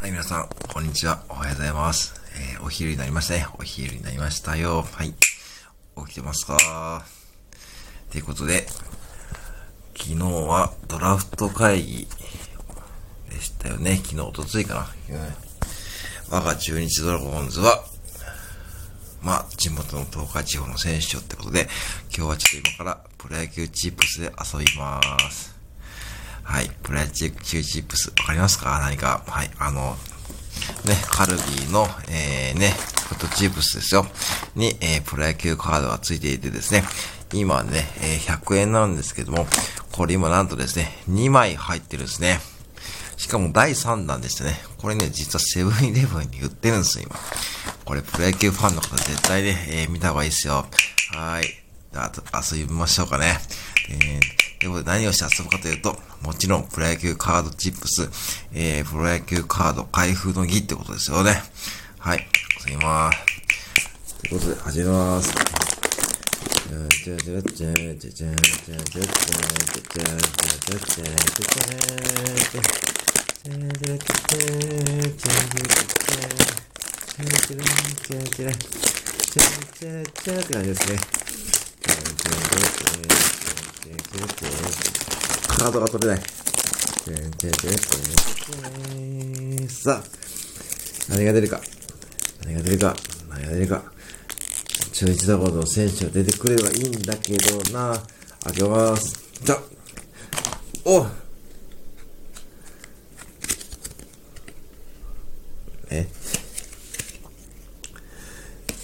はい、皆さん、こんにちは。おはようございます。えー、お昼になりましたね。お昼になりましたよ。はい。起きてますか？ということで、昨日はドラフト会議でしたよね。昨日、おとついかな。うん、我が中日ドラゴンズは、まあ、地元の東海地方の選手ってことで、今日はちょっと今からプロ野球チップスで遊びます。はい。プロ野球チップス、わかりますか？何か。はい。あの、ね、カルビーの、えー、ね、ポテトチップスですよ。に、えー、プロ野球カードが付いていてですね、今ね、えー、100円なんですけども、これ今なんとですね、2枚入ってるんですね。しかも第3弾でしたね。これね、実はセブンイレブンに売ってるんですよ、今。これプロ野球ファンの方絶対ね、えー、見た方がいいですよ。はい。あと、遊びましょうかね。えー、ということで何をして遊ぶかというと、もちろんプロ野球カードチップス、えー、プロ野球カード開封の儀ってことですよね。はい。遊びます。ということで、始めまーす。じゃじゃじゃじゃじゃじゃじゃじゃじゃじゃじゃじゃじゃじゃじゃって感じですね。カードが取れない。さあ、何が出るか。何が出るか。何が出るか。中日ドラゴンの選手が出てくればいいんだけどな。開けます。じゃお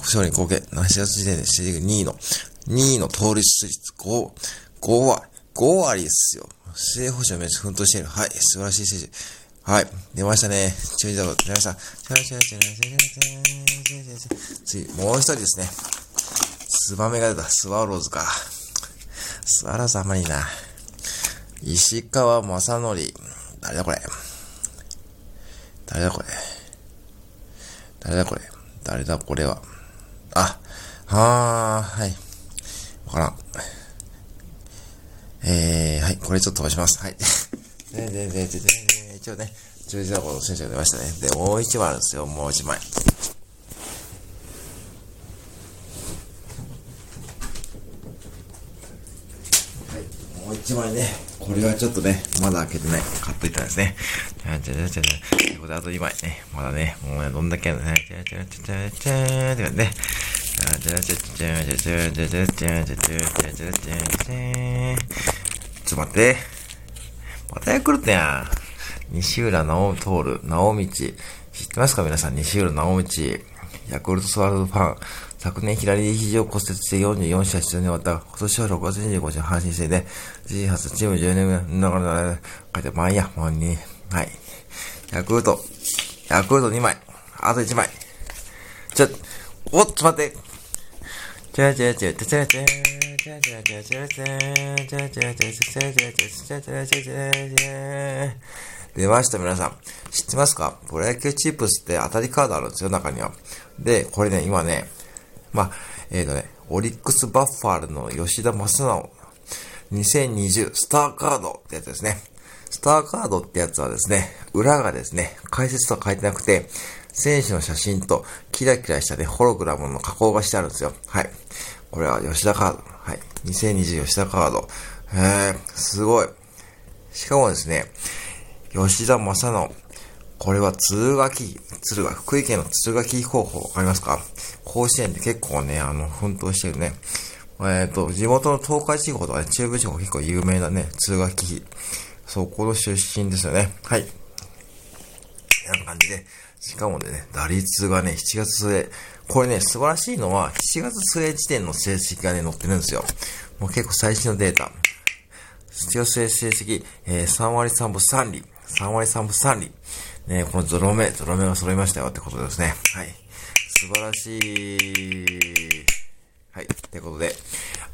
勝利貢献。7月時点でシリーグ2位の、2位の盗塁率5、5割、5割ですよ。正捕手を目指し奮闘している。はい、素晴らしい選手。はい、出ましたね。中日ドラゴンズ出ました。次、もう一人ですね。ツバメが出た。スワローズか。スワローズあんまりいいな。石川正則。誰だこれ。誰だこれ。誰だこれ。誰だこれは。あ、はー、はい。わからん。えー、はい。これちょっと飛ばします。はい。で、で、で、で、で、一応ね、中日ドラゴンの選手が出ましたね。で、もう一枚あるんですよ。もう一枚。もう一枚ね、これはちょっとね、まだ開けてない。買っといたんですね。じゃじゃじゃじゃじゃ。ということで、あと2枚ね。まだね、もうね、どんだけあるね。じゃじゃじゃじゃじゃってね。じゃじゃじゃじゃじゃじゃじゃじゃじゃじゃじゃじゃじゃじゃちょっと待って。またヤクルトやん。西浦直徹、直道。知ってますか皆さん、西浦直道。ヤクルトスワローズファン。昨年左肘を骨折して44試合出場に終わった。今年は6月25日の阪神戦で、自身初チーム10年目の中で、書いて、まあいいや、もうに、はい。ヤクルト、ヤクルト2枚。あと1枚。ちょ、おっ、ちょっと待って。ちゃちゃちゃちゃちゃちゃちゃちゃちゃちゃちゃちゃちゃちゃちゃちゃちゃちゃちゃ出ました、皆さん。知ってますか？プロ野球チップスって当たりカードあるんですよ、中には。で、これね、今ね、ま、えっ、ー、とね、オリックスバッファールの吉田正直、2020スターカードってやつですね。スターカードってやつはですね、裏がですね、解説とか書いてなくて、選手の写真とキラキラしたね、ホログラムの加工がしてあるんですよ。はい。これは吉田カード。はい。2020吉田カード。へー、すごい。しかもですね、吉田正直。これは鶴垣、鶴垣、福井県の鶴垣高校、わかりますか？甲子園で結構ね、あの、奮闘してるね。えっ、ー、と、地元の東海地方とかね、中部地方結構有名なね、鶴垣、そこの出身ですよね。はい。こんな感じで、しかもね、打率がね、7月末、これね、素晴らしいのは、7月末時点の成績がね、載ってるんですよ。もう結構最新のデータ。7月末成績、えー、3割3分3厘。3割3分3厘。ね、このゾロ目、ゾロ目が揃いましたよってことですね。はい。素晴らしい。はい。ってことで、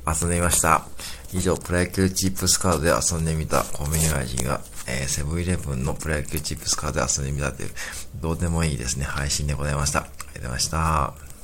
遊んでみました。以上、プロ野球チップスカードで遊んでみたコンビニ外人が、えー、セブンイレブンのプロ野球チップスカードで遊んでみたという、どうでもいいですね、配信でございました。ありがとうございました。